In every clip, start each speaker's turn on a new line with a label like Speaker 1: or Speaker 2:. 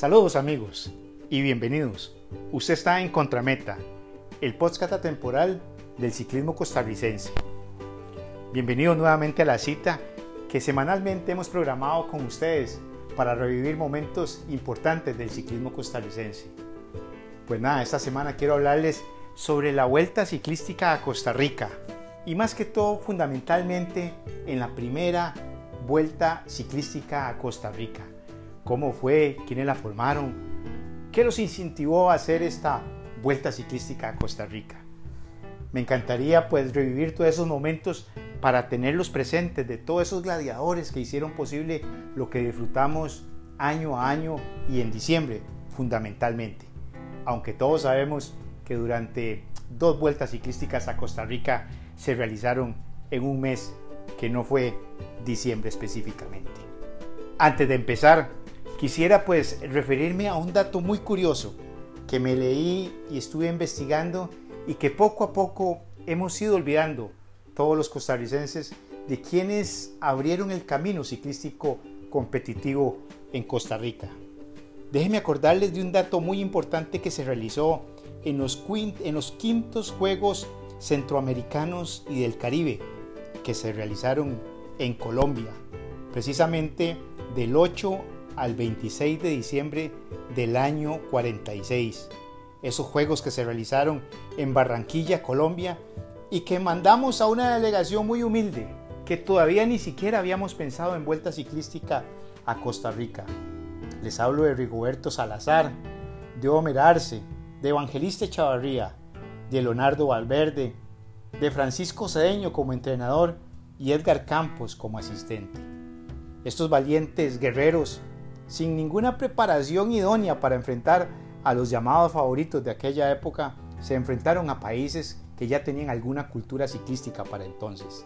Speaker 1: Saludos amigos y bienvenidos. Usted está en Contrameta, el podcast atemporal del ciclismo costarricense. Bienvenido nuevamente a la cita que semanalmente hemos programado con ustedes para revivir momentos importantes del ciclismo costarricense. Pues nada, esta semana quiero hablarles sobre la Vuelta Ciclística a Costa Rica y más que todo fundamentalmente en la primera Vuelta Ciclística a Costa Rica. ¿Cómo fue? ¿Quiénes la formaron? ¿Qué los incentivó a hacer esta Vuelta Ciclística a Costa Rica? Me encantaría pues revivir todos esos momentos para tenerlos presentes de todos esos gladiadores que hicieron posible lo que disfrutamos año a año y en diciembre fundamentalmente. Aunque todos sabemos que durante dos vueltas ciclísticas a Costa Rica se realizaron en un mes que no fue diciembre específicamente. Antes de empezar, quisiera pues referirme a un dato muy curioso que me leí y estuve investigando y que poco a poco hemos ido olvidando todos los costarricenses de quienes abrieron el camino ciclístico competitivo en Costa Rica. Déjenme acordarles de un dato muy importante que se realizó en los, en los quintos Juegos Centroamericanos y del Caribe, que se realizaron en Colombia, precisamente del 8 al 26 de diciembre del año 46. Esos juegos que se realizaron en Barranquilla, Colombia, y que mandamos a una delegación muy humilde, que todavía ni siquiera habíamos pensado en vuelta ciclística a Costa Rica. Les hablo de Rigoberto Salazar, de Homer Arce, de Evangelista Chavarría, de Leonardo Valverde, de Francisco Cedeño como entrenador y Edgar Campos como asistente. Estos valientes guerreros, sin ninguna preparación idónea para enfrentar a los llamados favoritos de aquella época, se enfrentaron a países que ya tenían alguna cultura ciclística para entonces.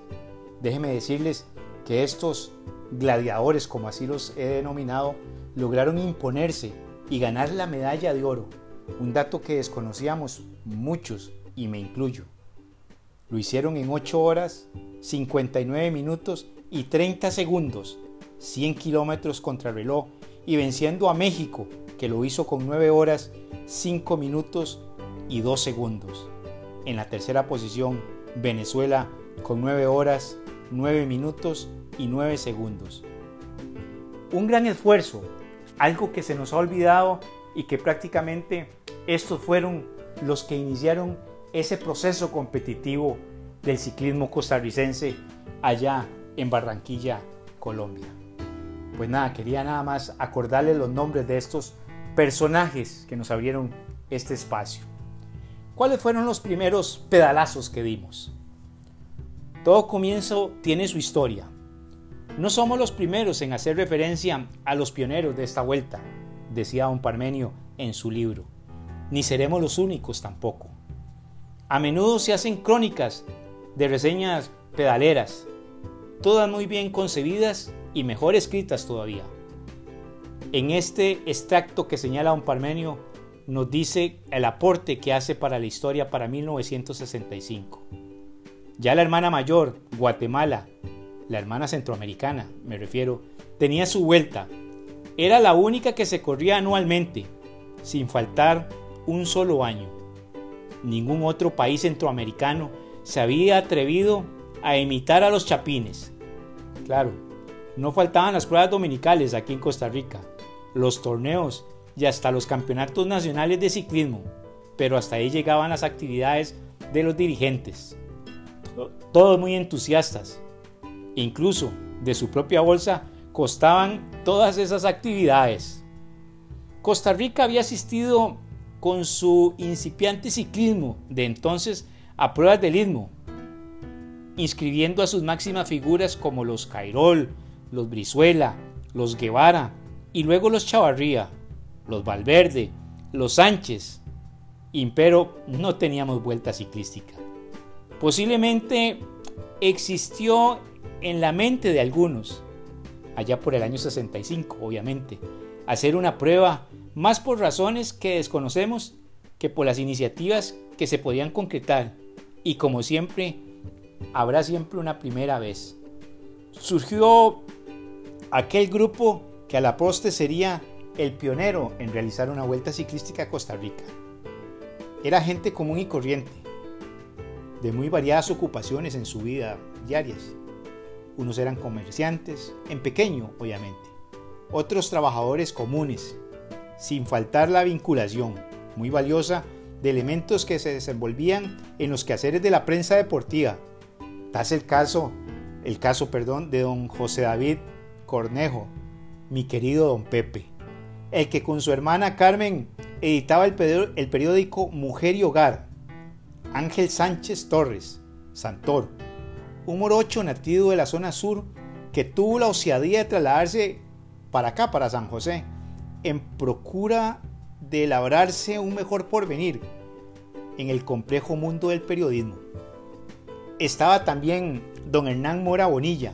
Speaker 1: Déjenme decirles que estos gladiadores, como así los he denominado, lograron imponerse y ganar la medalla de oro un dato que desconocíamos muchos y me incluyo. Lo hicieron en 8 horas, 59 minutos y 30 segundos, 100 kilómetros contra reloj y venciendo a México, que lo hizo con 9 horas, 5 minutos y 2 segundos. En la tercera posición, Venezuela con 9 horas, 9 minutos y 9 segundos. Un gran esfuerzo, algo que se nos ha olvidado y que prácticamente estos fueron los que iniciaron ese proceso competitivo del ciclismo costarricense allá en Barranquilla, Colombia. Pues nada, quería nada más acordarles los nombres de estos personajes que nos abrieron este espacio. ¿Cuáles fueron los primeros pedalazos que dimos? Todo comienzo tiene su historia. No somos los primeros en hacer referencia a los pioneros de esta vuelta decía don Parmenio en su libro, ni seremos los únicos tampoco. A menudo se hacen crónicas de reseñas pedaleras, todas muy bien concebidas y mejor escritas todavía. En este extracto que señala don Parmenio nos dice el aporte que hace para la historia para 1965. Ya la hermana mayor, Guatemala, la hermana centroamericana, me refiero, tenía su vuelta era la única que se corría anualmente, sin faltar un solo año. Ningún otro país centroamericano se había atrevido a imitar a los chapines. Claro, no faltaban las pruebas dominicales aquí en Costa Rica, los torneos y hasta los campeonatos nacionales de ciclismo, pero hasta ahí llegaban las actividades de los dirigentes. Todos muy entusiastas. Incluso de su propia bolsa costaban todas esas actividades. Costa Rica había asistido con su incipiante ciclismo de entonces a pruebas del istmo, inscribiendo a sus máximas figuras como los Cairol, los Brizuela, los Guevara y luego los Chavarría, los Valverde, los Sánchez. Pero no teníamos vuelta ciclística. Posiblemente existió en la mente de algunos allá por el año 65, obviamente. Hacer una prueba más por razones que desconocemos que por las iniciativas que se podían concretar. Y como siempre, habrá siempre una primera vez. Surgió aquel grupo que a la poste sería el pionero en realizar una vuelta ciclística a Costa Rica. Era gente común y corriente, de muy variadas ocupaciones en su vida diarias. Unos eran comerciantes, en pequeño obviamente, otros trabajadores comunes, sin faltar la vinculación, muy valiosa, de elementos que se desenvolvían en los quehaceres de la prensa deportiva. Das el caso, el caso, perdón, de don José David Cornejo, mi querido don Pepe, el que con su hermana Carmen editaba el, periódico Mujer y Hogar. Ángel Sánchez Torres, Santor, un morocho nativo de la zona sur que tuvo la osadía de trasladarse para acá, para San José, en procura de labrarse un mejor porvenir en el complejo mundo del periodismo. Estaba también don Hernán Mora Bonilla,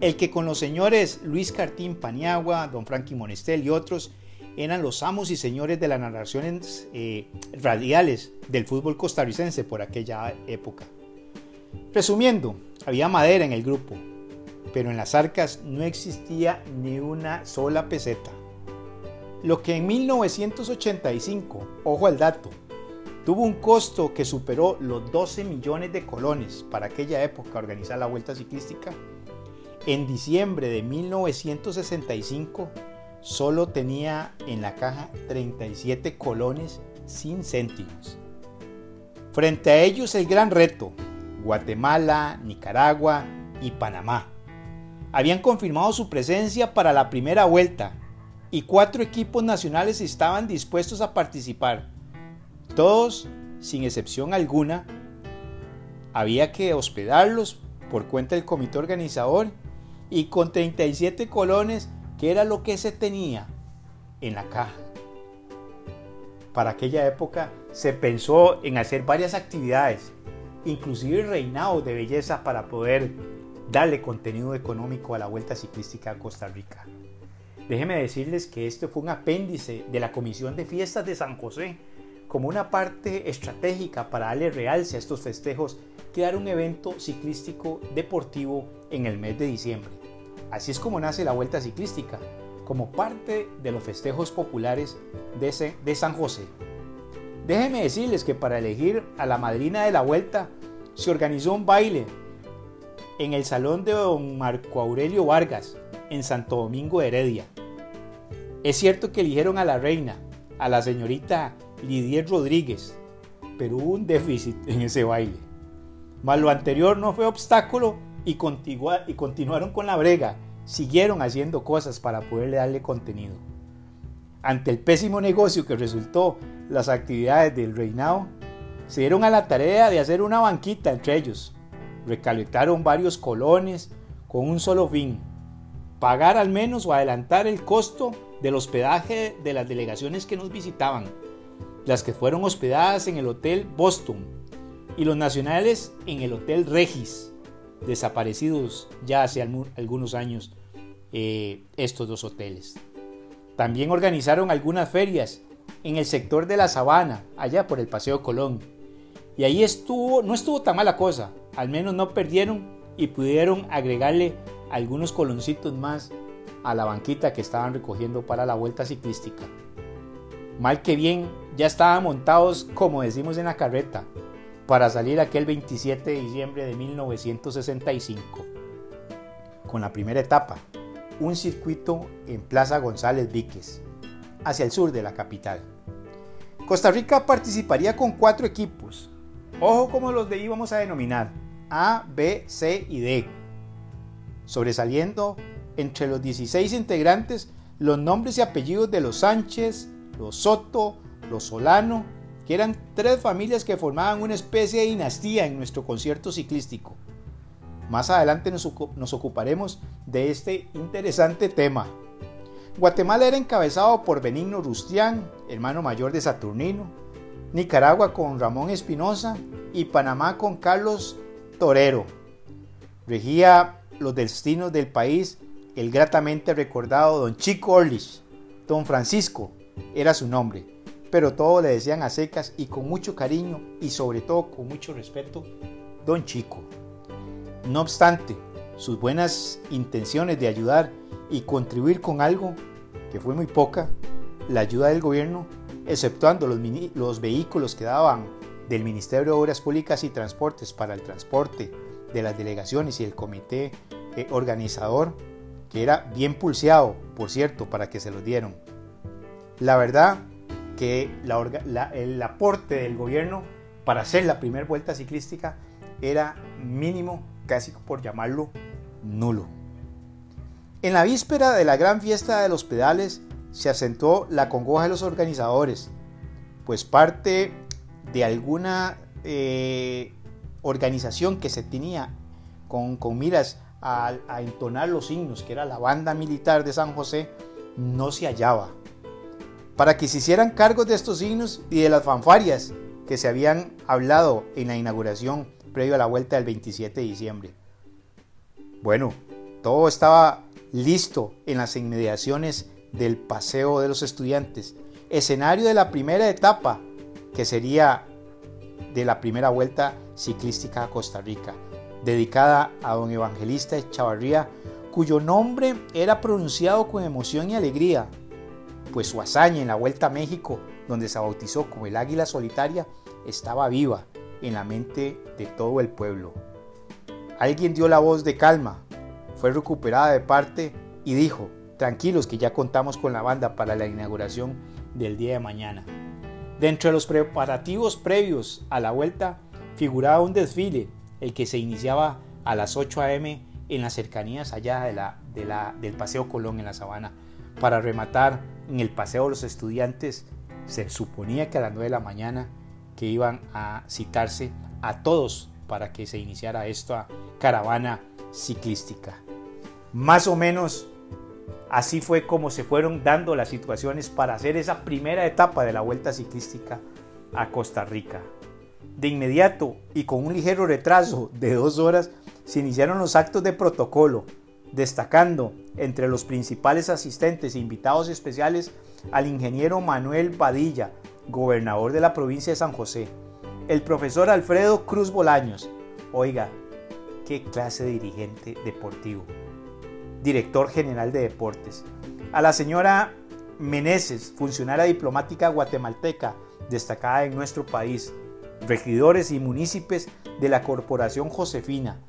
Speaker 1: el que con los señores Luis Cartín Paniagua, don Frankie Monestel y otros eran los amos y señores de las narraciones eh, radiales del fútbol costarricense por aquella época. Resumiendo, había madera en el grupo, pero en las arcas no existía ni una sola peseta. Lo que en 1985, ojo al dato, tuvo un costo que superó los 12 millones de colones para aquella época organizar la vuelta ciclística, en diciembre de 1965 solo tenía en la caja 37 colones sin céntimos. Frente a ellos el gran reto, Guatemala, Nicaragua y Panamá. Habían confirmado su presencia para la primera vuelta y cuatro equipos nacionales estaban dispuestos a participar. Todos, sin excepción alguna, había que hospedarlos por cuenta del comité organizador y con 37 colones que era lo que se tenía en la caja. Para aquella época se pensó en hacer varias actividades, inclusive reinados de belleza para poder darle contenido económico a la Vuelta Ciclística a Costa Rica. Déjenme decirles que este fue un apéndice de la Comisión de Fiestas de San José, como una parte estratégica para darle realce a estos festejos, crear un evento ciclístico deportivo en el mes de diciembre. Así es como nace la Vuelta Ciclística, como parte de los festejos populares de, San José. Déjenme decirles que para elegir a la madrina de la Vuelta se organizó un baile en el salón de don Marco Aurelio Vargas, en Santo Domingo de Heredia. Es cierto que eligieron a la reina, a la señorita Lidier Rodríguez, pero hubo un déficit en ese baile. Mas lo anterior no fue obstáculo y, continuaron con la brega, siguieron haciendo cosas para poderle darle contenido. Ante el pésimo negocio que resultó las actividades del reinado, se dieron a la tarea de hacer una banquita entre ellos. Recalentaron varios colones con un solo fin, pagar al menos o adelantar el costo del hospedaje de las delegaciones que nos visitaban, las que fueron hospedadas en el Hotel Boston y los nacionales en el Hotel Regis desaparecidos ya hace algunos años eh, estos dos hoteles. También organizaron algunas ferias en el sector de la Sabana, allá por el Paseo Colón. Y ahí estuvo, no estuvo tan mala cosa, al menos no perdieron y pudieron agregarle algunos coloncitos más a la banquita que estaban recogiendo para la vuelta ciclística. Mal que bien, ya estaban montados, como decimos en la carreta, para salir aquel 27 de diciembre de 1965. Con la primera etapa, un circuito en Plaza González Víquez, hacia el sur de la capital. Costa Rica participaría con cuatro equipos. Ojo como los de íbamos a denominar, A, B, C y D. Sobresaliendo entre los 16 integrantes los nombres y apellidos de los Sánchez, los Soto, los Solano que eran tres familias que formaban una especie de dinastía en nuestro concierto ciclístico. Más adelante nos, ocuparemos de este interesante tema. Guatemala era encabezado por Benigno Rustián, hermano mayor de Saturnino, Nicaragua con Ramón Espinosa y Panamá con Carlos Torero. Regía los destinos del país el gratamente recordado don Chico Orlich, don Francisco era su nombre, pero todo le decían a secas y con mucho cariño y sobre todo con mucho respeto, don Chico. No obstante, sus buenas intenciones de ayudar y contribuir con algo que fue muy poca, la ayuda del gobierno, exceptuando los, los vehículos que daban del Ministerio de Obras Públicas y Transportes para el transporte de las delegaciones y el comité eh, organizador, que era bien pulseado, por cierto, para que se los dieron. La verdad que el aporte del gobierno para hacer la primera vuelta ciclística era mínimo, casi por llamarlo nulo. En la víspera de la gran fiesta de los pedales se acentuó la congoja de los organizadores, pues parte de alguna eh, organización que se tenía con, miras a, entonar los himnos, que era la banda militar de San José, no se hallaba. Para que se hicieran cargos de estos himnos y de las fanfarias que se habían hablado en la inauguración previo a la vuelta del 27 de diciembre. Bueno, todo estaba listo en las inmediaciones del Paseo de los Estudiantes, escenario de la primera etapa que sería de la primera vuelta ciclística a Costa Rica, dedicada a don Evangelista Chavarría, cuyo nombre era pronunciado con emoción y alegría, pues su hazaña en la Vuelta a México, donde se bautizó como el Águila Solitaria, estaba viva en la mente de todo el pueblo. Alguien dio la voz de calma, fue recuperada de parte y dijo, tranquilos que ya contamos con la banda para la inauguración del día de mañana. Dentro de los preparativos previos a la vuelta figuraba un desfile, el que se iniciaba a las 8 a.m. en las cercanías allá del Paseo Colón en la Sabana, para rematar en el Paseo de los Estudiantes. Se suponía que a las 9 de la mañana que iban a citarse a todos para que se iniciara esta caravana ciclística. Más o menos Así fue como se fueron dando las situaciones para hacer esa primera etapa de la vuelta ciclística a Costa Rica. De inmediato y con un ligero retraso de dos horas se iniciaron los actos de protocolo, destacando entre los principales asistentes e invitados especiales al ingeniero Manuel Badilla, gobernador de la provincia de San José, el profesor Alfredo Cruz Bolaños. Oiga, qué clase de dirigente deportivo director general de deportes. A la señora Meneses, funcionaria diplomática guatemalteca, destacada en nuestro país, regidores y municipios de la Corporación Josefina,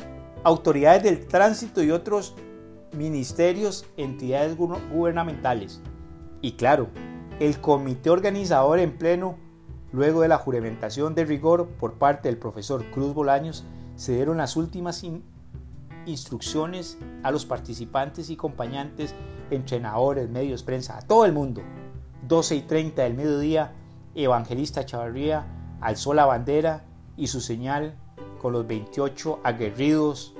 Speaker 1: autoridades del tránsito y otros ministerios, entidades gubernamentales. Y claro, el comité organizador en pleno, luego de la juramentación de rigor por parte del profesor Cruz Bolaños, se dieron las últimas instrucciones a los participantes y acompañantes, entrenadores, medios, prensa, a todo el mundo. 12 y 30 del mediodía, Evangelista Chavarría alzó la bandera y su señal con los 28 aguerridos,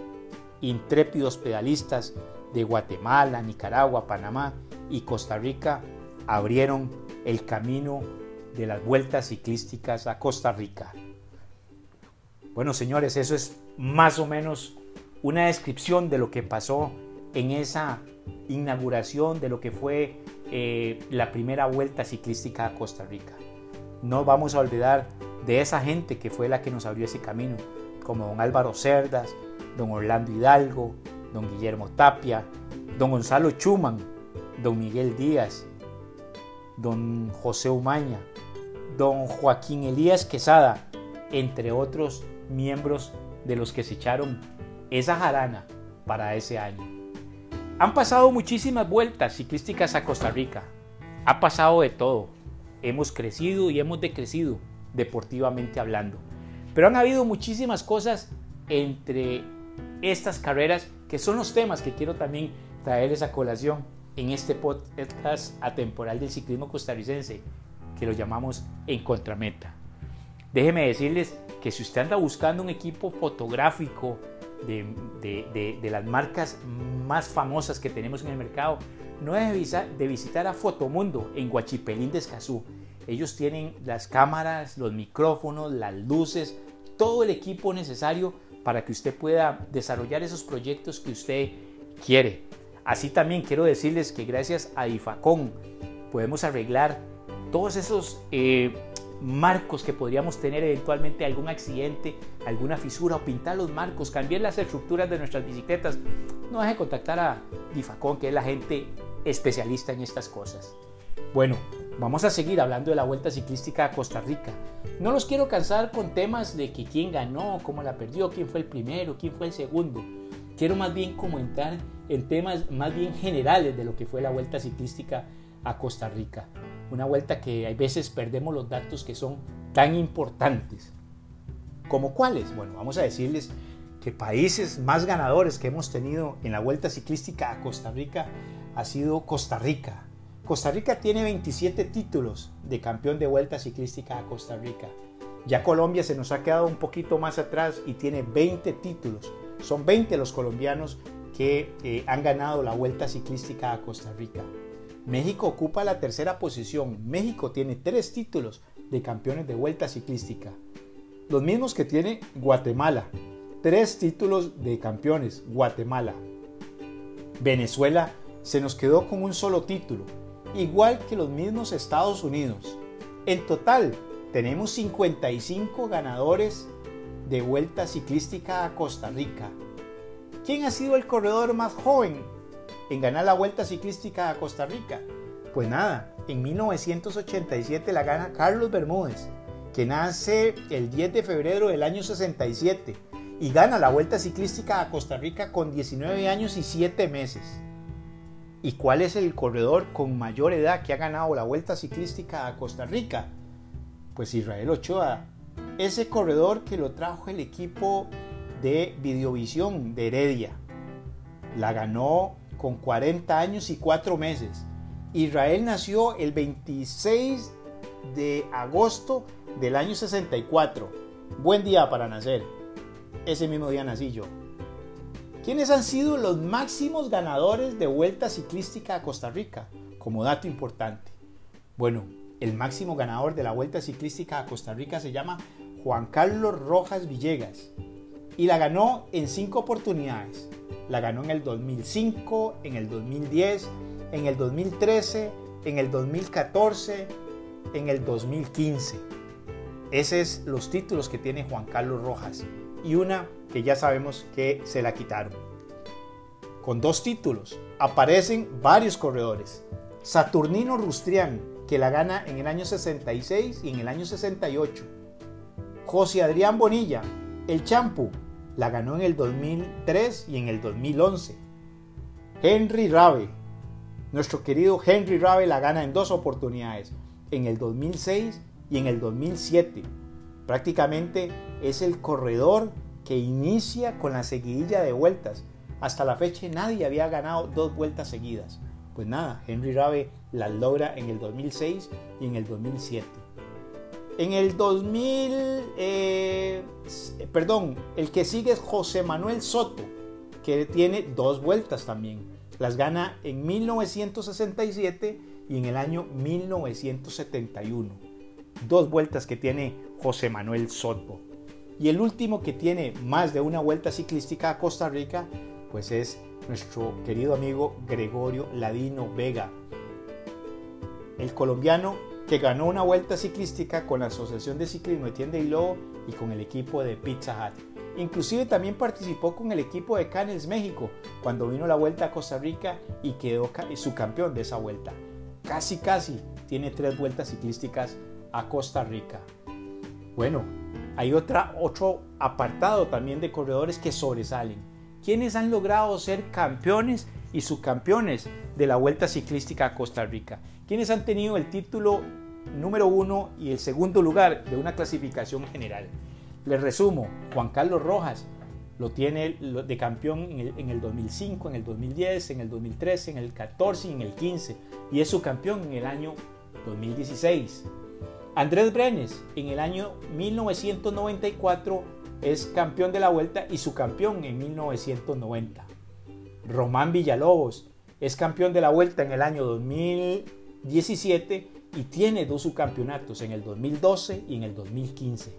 Speaker 1: intrépidos pedalistas de Guatemala, Nicaragua, Panamá y Costa Rica abrieron el camino de las vueltas ciclísticas a Costa Rica. Bueno, señores, eso es más o menos una descripción de lo que pasó en esa inauguración de lo que fue eh, la primera vuelta ciclística a Costa Rica. No vamos a olvidar de esa gente que fue la que nos abrió ese camino, como don Álvaro Cerdas, don Orlando Hidalgo, don Guillermo Tapia, don Gonzalo Chuman, don Miguel Díaz, don José Umaña, don Joaquín Elías Quesada, entre otros miembros de los que se echaron esa jarana para ese año. Han pasado muchísimas vueltas ciclísticas a Costa Rica. Ha pasado de todo. Hemos crecido y hemos decrecido deportivamente hablando. Pero han habido muchísimas cosas entre estas carreras que son los temas que quiero también traerles a colación en este podcast atemporal del ciclismo costarricense que lo llamamos En Contrameta. Déjeme decirles que si usted anda buscando un equipo fotográfico de, las marcas más famosas que tenemos en el mercado, no es de visitar a Fotomundo en Guachipelín de Escazú. Ellos tienen las cámaras, los micrófonos, las luces, todo el equipo necesario para que usted pueda desarrollar esos proyectos que usted quiere. Así también quiero decirles que gracias a Difacon podemos arreglar todos esos eh, marcos que podríamos tener eventualmente algún accidente, alguna fisura o pintar los marcos, cambiar las estructuras de nuestras bicicletas, no deje de contactar a Difacon, que es la gente especialista en estas cosas. Bueno, vamos a seguir hablando de la Vuelta Ciclística a Costa Rica. No los quiero cansar con temas de que quién ganó, cómo la perdió, quién fue el primero, quién fue el segundo. Quiero más bien comentar en temas más bien generales de lo que fue la Vuelta Ciclística a Costa Rica. Una vuelta que a veces perdemos los datos que son tan importantes. ¿Como cuáles? Bueno, vamos a decirles que países más ganadores que hemos tenido en la Vuelta Ciclística a Costa Rica ha sido Costa Rica. Costa Rica tiene 27 títulos de campeón de Vuelta Ciclística a Costa Rica. Ya Colombia se nos ha quedado un poquito más atrás y tiene 20 títulos. Son 20 los colombianos que eh, han ganado la Vuelta Ciclística a Costa Rica. México ocupa la tercera posición. México tiene tres títulos de campeones de vuelta ciclística. Los mismos que tiene Guatemala. Tres títulos de campeones. Guatemala. Venezuela se nos quedó con un solo título, igual que los mismos Estados Unidos. En total, tenemos 55 ganadores de vuelta ciclística a Costa Rica. ¿Quién ha sido el corredor más joven en ganar la Vuelta Ciclística a Costa Rica? Pues nada, en 1987 la gana Carlos Bermúdez, que nace el 10 de febrero del año 67 y gana la Vuelta Ciclística a Costa Rica con 19 años y 7 meses. ¿Y cuál es el corredor con mayor edad que ha ganado la Vuelta Ciclística a Costa Rica? Pues Israel Ochoa, ese corredor que lo trajo el equipo de Videovisión de Heredia. La ganó con 40 años y 4 meses. Israel nació el 26 de agosto del año 64. Buen día para nacer. Ese mismo día nací yo. ¿Quiénes han sido los máximos ganadores de vuelta ciclística a Costa Rica? Como dato importante. Bueno, el máximo ganador de la vuelta ciclística a Costa Rica se llama Juan Carlos Rojas Villegas y la ganó en cinco oportunidades. La ganó en el 2005, en el 2010, en el 2013, en el 2014, en el 2015. Esos son los títulos que tiene Juan Carlos Rojas. Y una que ya sabemos que se la quitaron. Con dos títulos aparecen varios corredores. Saturnino Rustrián, que la gana en el año 66 y en el año 68. José Adrián Bonilla, el Champu, la ganó en el 2003 y en el 2011. Henry Rabe, nuestro querido Henry Rabe la gana en dos oportunidades, en el 2006 y en el 2007. Prácticamente es el corredor que inicia con la seguidilla de vueltas. Hasta la fecha nadie había ganado dos vueltas seguidas. Pues nada, Henry Rabe las logra en el 2006 y en el 2007. En el 2000, eh, perdón, el que sigue es José Manuel Soto, que tiene dos vueltas también. Las gana en 1967 y en el año 1971. Dos vueltas que tiene José Manuel Soto. Y el último que tiene más de una vuelta ciclística a Costa Rica, pues es nuestro querido amigo Gregorio Ladino Vega. El colombiano que ganó una vuelta ciclística con la Asociación de Ciclismo Etienne y Lobo y con el equipo de Pizza Hut. Inclusive también participó con el equipo de Cannes México cuando vino la vuelta a Costa Rica y quedó su campeón de esa vuelta. Casi casi tiene tres vueltas ciclísticas a Costa Rica. Bueno, hay otra, otro apartado también de corredores que sobresalen. Quienes han logrado ser campeones y subcampeones de la Vuelta Ciclística a Costa Rica? quienes han tenido el título número uno y el segundo lugar de una clasificación general. Les resumo, Juan Carlos Rojas lo tiene de campeón en el, 2005, en el 2010, en el 2013, en el 14 y en el 15 y es su campeón en el año 2016. Andrés Brenes en el año 1994 es campeón de la vuelta y su campeón en 1990. Román Villalobos es campeón de la vuelta en el año 2000 17 y tiene dos subcampeonatos en el 2012 y en el 2015.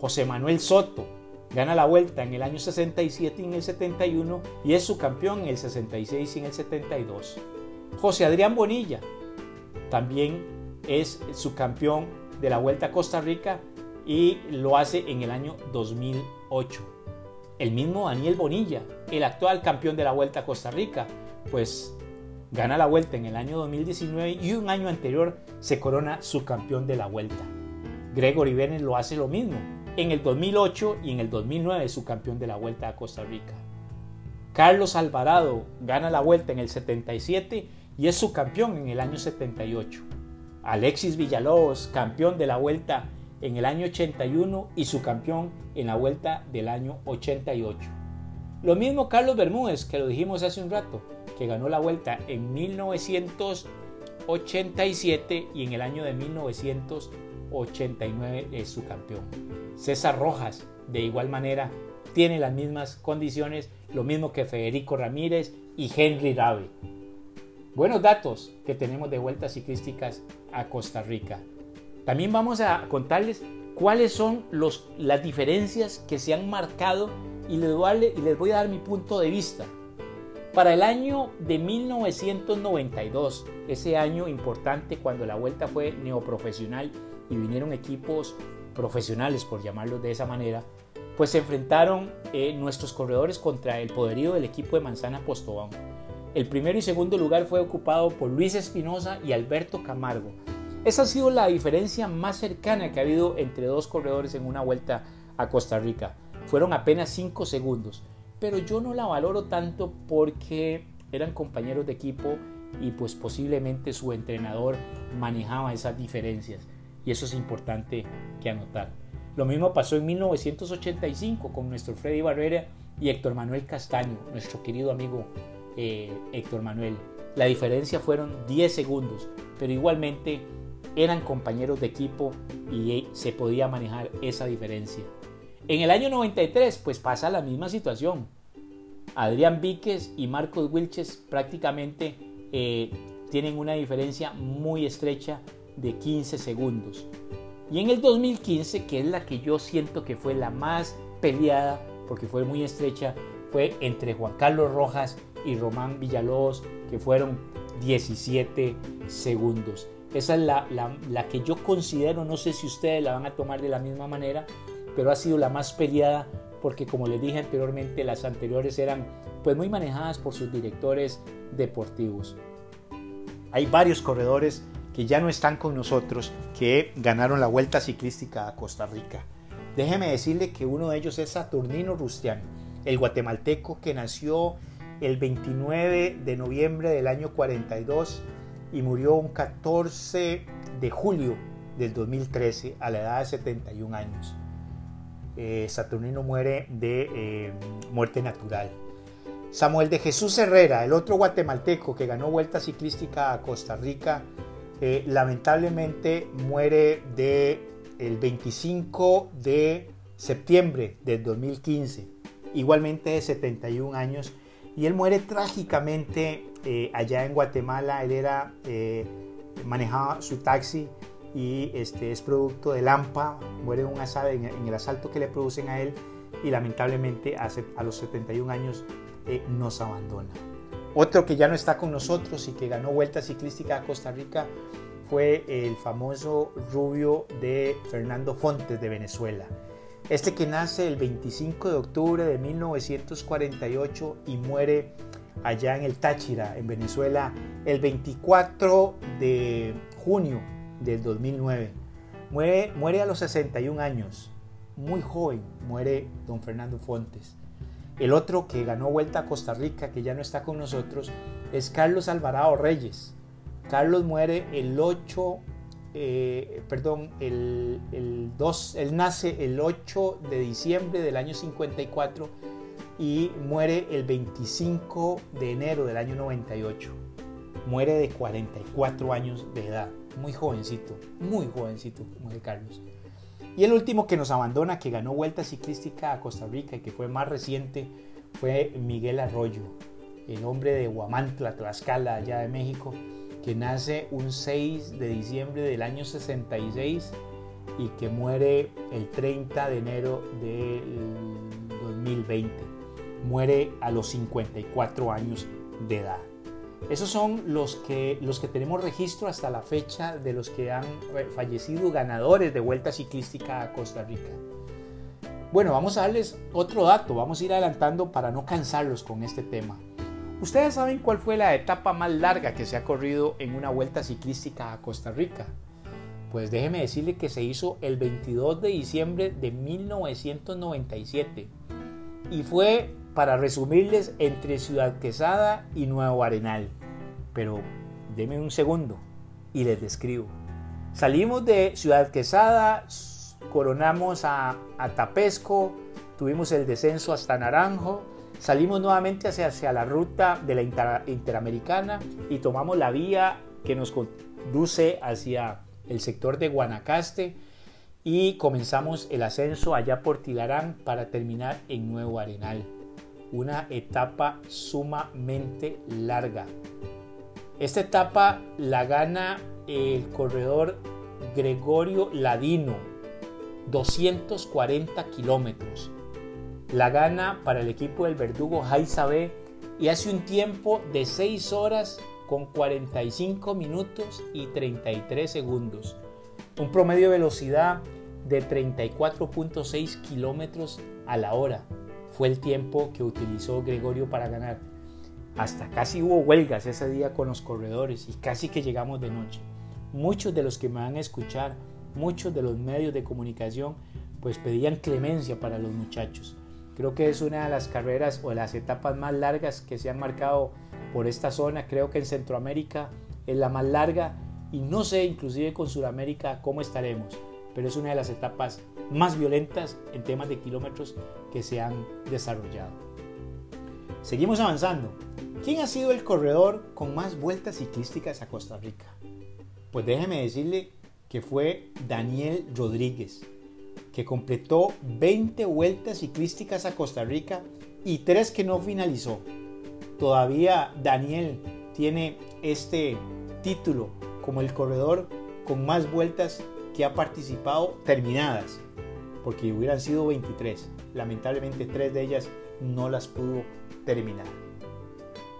Speaker 1: José Manuel Soto gana la vuelta en el año 67 y en el 71 y es su campeón en el 66 y en el 72. José Adrián Bonilla también es su campeón de la Vuelta a Costa Rica y lo hace en el año 2008. El mismo Daniel Bonilla, el actual campeón de la Vuelta a Costa Rica, pues gana la vuelta en el año 2019 y un año anterior se corona subcampeón de la vuelta. Gregory Bennett lo hace lo mismo, en el 2008 y en el 2009 subcampeón de la vuelta a Costa Rica. Carlos Alvarado gana la vuelta en el 77 y es subcampeón en el año 78. Alexis Villalobos, campeón de la vuelta en el año 81 y subcampeón en la vuelta del año 88. Lo mismo Carlos Bermúdez, que lo dijimos hace un rato, que ganó la vuelta en 1987 y en el año de 1989 es su campeón. César Rojas, de igual manera, tiene las mismas condiciones, lo mismo que Federico Ramírez y Henry Rabe. Buenos datos que tenemos de vueltas ciclísticas a Costa Rica. También vamos a contarles cuáles son las diferencias que se han marcado y les, voy y les voy a dar mi punto de vista. Para el año de 1992, ese año importante cuando la vuelta fue neoprofesional y vinieron equipos profesionales, por llamarlos de esa manera, pues se enfrentaron eh, nuestros corredores contra el poderío del equipo de Manzana Postobón. El primero y segundo lugar fue ocupado por Luis Espinosa y Alberto Camargo. Esa ha sido la diferencia más cercana que ha habido entre dos corredores en una vuelta a Costa Rica. Fueron apenas 5 segundos pero yo no la valoro tanto porque eran compañeros de equipo y pues posiblemente su entrenador manejaba esas diferencias y eso es importante que anotar. Lo mismo pasó en 1985 con nuestro Freddy Barrera y Héctor Manuel Castaño, nuestro querido amigo eh, Héctor Manuel. La diferencia fueron 10 segundos, pero igualmente eran compañeros de equipo y se podía manejar esa diferencia. En el año 93 pues pasa la misma situación. Adrián Víquez y Marcos Wilches prácticamente eh, tienen una diferencia muy estrecha de 15 segundos. Y en el 2015, que es la que yo siento que fue la más peleada, porque fue muy estrecha, fue entre Juan Carlos Rojas y Román Villalobos, que fueron 17 segundos. Esa es la, la que yo considero, no sé si ustedes la van a tomar de la misma manera, pero ha sido la más peleada porque como les dije anteriormente, las anteriores eran pues muy manejadas por sus directores deportivos. Hay varios corredores que ya no están con nosotros que ganaron la Vuelta Ciclística a Costa Rica. Déjeme decirle que uno de ellos es Saturnino Rustián, el guatemalteco que nació el 29 de noviembre del año 42 y murió un 14 de julio del 2013 a la edad de 71 años. Eh, Saturnino muere de eh, muerte natural. Samuel de Jesús Herrera, el otro guatemalteco que ganó vuelta ciclística a Costa Rica, eh, lamentablemente muere de el 25 de septiembre del 2015, igualmente de 71 años, y él muere trágicamente allá en Guatemala. Él era manejaba su taxi y este, es producto de Lampa, muere un asado en, el asalto que le producen a él y lamentablemente a, a los 71 años eh, nos abandona. Otro que ya no está con nosotros y que ganó Vuelta Ciclística a Costa Rica fue el famoso rubio de Fernando Fontes de Venezuela. Este que nace el 25 de octubre de 1948 y muere allá en el Táchira, en Venezuela, el 24 de junio del 2009. Muere, muere a los 61 años, muy joven, muere don Fernando Fontes. El otro que ganó vuelta a Costa Rica, que ya no está con nosotros, es Carlos Alvarado Reyes. Carlos muere el 8, eh, perdón, el, el 2, él nace el 8 de diciembre del año 54 y muere el 25 de enero del año 98. Muere de 44 años de edad muy jovencito, muy jovencito, de Carlos. Y el último que nos abandona, que ganó Vuelta Ciclística a Costa Rica y que fue más reciente, fue Miguel Arroyo, el hombre de Huamantla, Tlaxcala, allá de México, que nace un 6 de diciembre del año 66 y que muere el 30 de enero del 2020. Muere a los 54 años de edad. Esos son los que, los que tenemos registro hasta la fecha de los que han fallecido ganadores de vuelta ciclística a Costa Rica. Bueno, vamos a darles otro dato, vamos a ir adelantando para no cansarlos con este tema. Ustedes saben cuál fue la etapa más larga que se ha corrido en una vuelta ciclística a Costa Rica. Pues déjeme decirle que se hizo el 22 de diciembre de 1997 y fue, para resumirles, entre Ciudad Quesada y Nuevo Arenal. Pero deme un segundo y les describo. Salimos de Ciudad Quesada, coronamos a, a Tapesco, tuvimos el descenso hasta Naranjo, Salimos nuevamente hacia, la ruta de la Interamericana y tomamos la vía que nos conduce hacia el sector de Guanacaste y comenzamos el ascenso allá por Tilarán para terminar en Nuevo Arenal. Una etapa sumamente larga. Esta etapa la gana el corredor Gregorio Ladino, 240 kilómetros la gana para el equipo del verdugo Jaiza B y hace un tiempo de 6 horas con 45 minutos y 33 segundos. Un promedio de velocidad de 34.6 kilómetros a la hora fue el tiempo que utilizó Gregorio para ganar. Hasta casi hubo huelgas ese día con los corredores y casi que llegamos de noche. Muchos de los que me van a escuchar, muchos de los medios de comunicación, pues pedían clemencia para los muchachos. Creo que es una de las carreras o las etapas más largas que se han marcado por esta zona. Creo que en Centroamérica es la más larga y no sé inclusive con Sudamérica cómo estaremos, pero es una de las etapas más violentas en temas de kilómetros que se han desarrollado. Seguimos avanzando. ¿Quién ha sido el corredor con más vueltas ciclísticas a Costa Rica? Pues déjeme decirle que fue Daniel Rodríguez, que completó 20 vueltas ciclísticas a Costa Rica y 3 que no finalizó. Todavía Daniel tiene este título como el corredor con más vueltas que ha participado terminadas, porque hubieran sido 23. Lamentablemente 3 de ellas no las pudo terminar.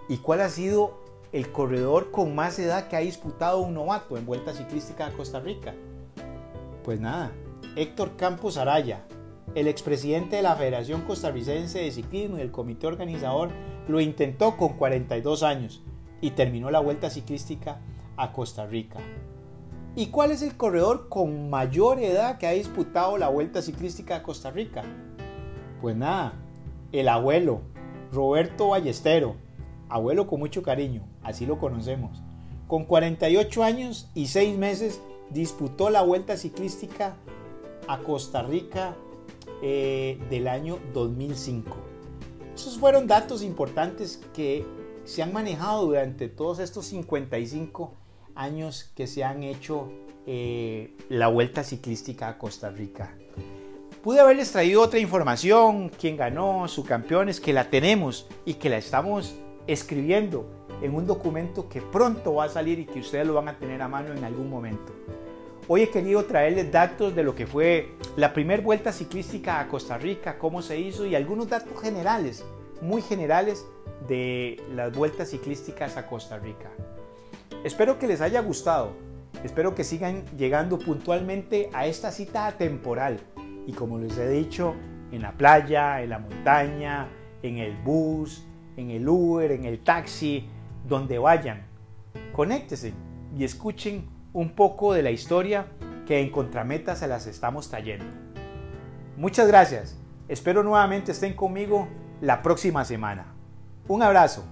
Speaker 1: ¿Y cuál ha sido el corredor con más edad que ha disputado un novato en vuelta ciclística a Costa Rica? Pues nada, Héctor Campos Araya, el expresidente de la Federación Costarricense de Ciclismo y el comité organizador, lo intentó con 42 años y terminó la vuelta ciclística a Costa Rica. ¿Y cuál es el corredor con mayor edad que ha disputado la vuelta ciclística a Costa Rica? Pues nada, el abuelo, Roberto Ballestero, abuelo con mucho cariño, así lo conocemos. Con 48 años y 6 meses disputó la vuelta ciclística a Costa Rica eh, del año 2005. Esos fueron datos importantes que se han manejado durante todos estos 55 años que se han hecho eh, la vuelta ciclística a Costa Rica. Pude haberles traído otra información, quién ganó, sus campeones, que la tenemos y que la estamos escribiendo en un documento que pronto va a salir y que ustedes lo van a tener a mano en algún momento. Hoy he querido traerles datos de lo que fue la primera vuelta ciclística a Costa Rica, cómo se hizo y algunos datos generales, muy generales de las vueltas ciclísticas a Costa Rica. Espero que les haya gustado, espero que sigan llegando puntualmente a esta cita temporal. Y como les he dicho, en la playa, en la montaña, en el bus, en el Uber, en el taxi, donde vayan, conéctense y escuchen un poco de la historia que en Contrameta se las estamos trayendo. Muchas gracias. Espero nuevamente estén conmigo la próxima semana. Un abrazo.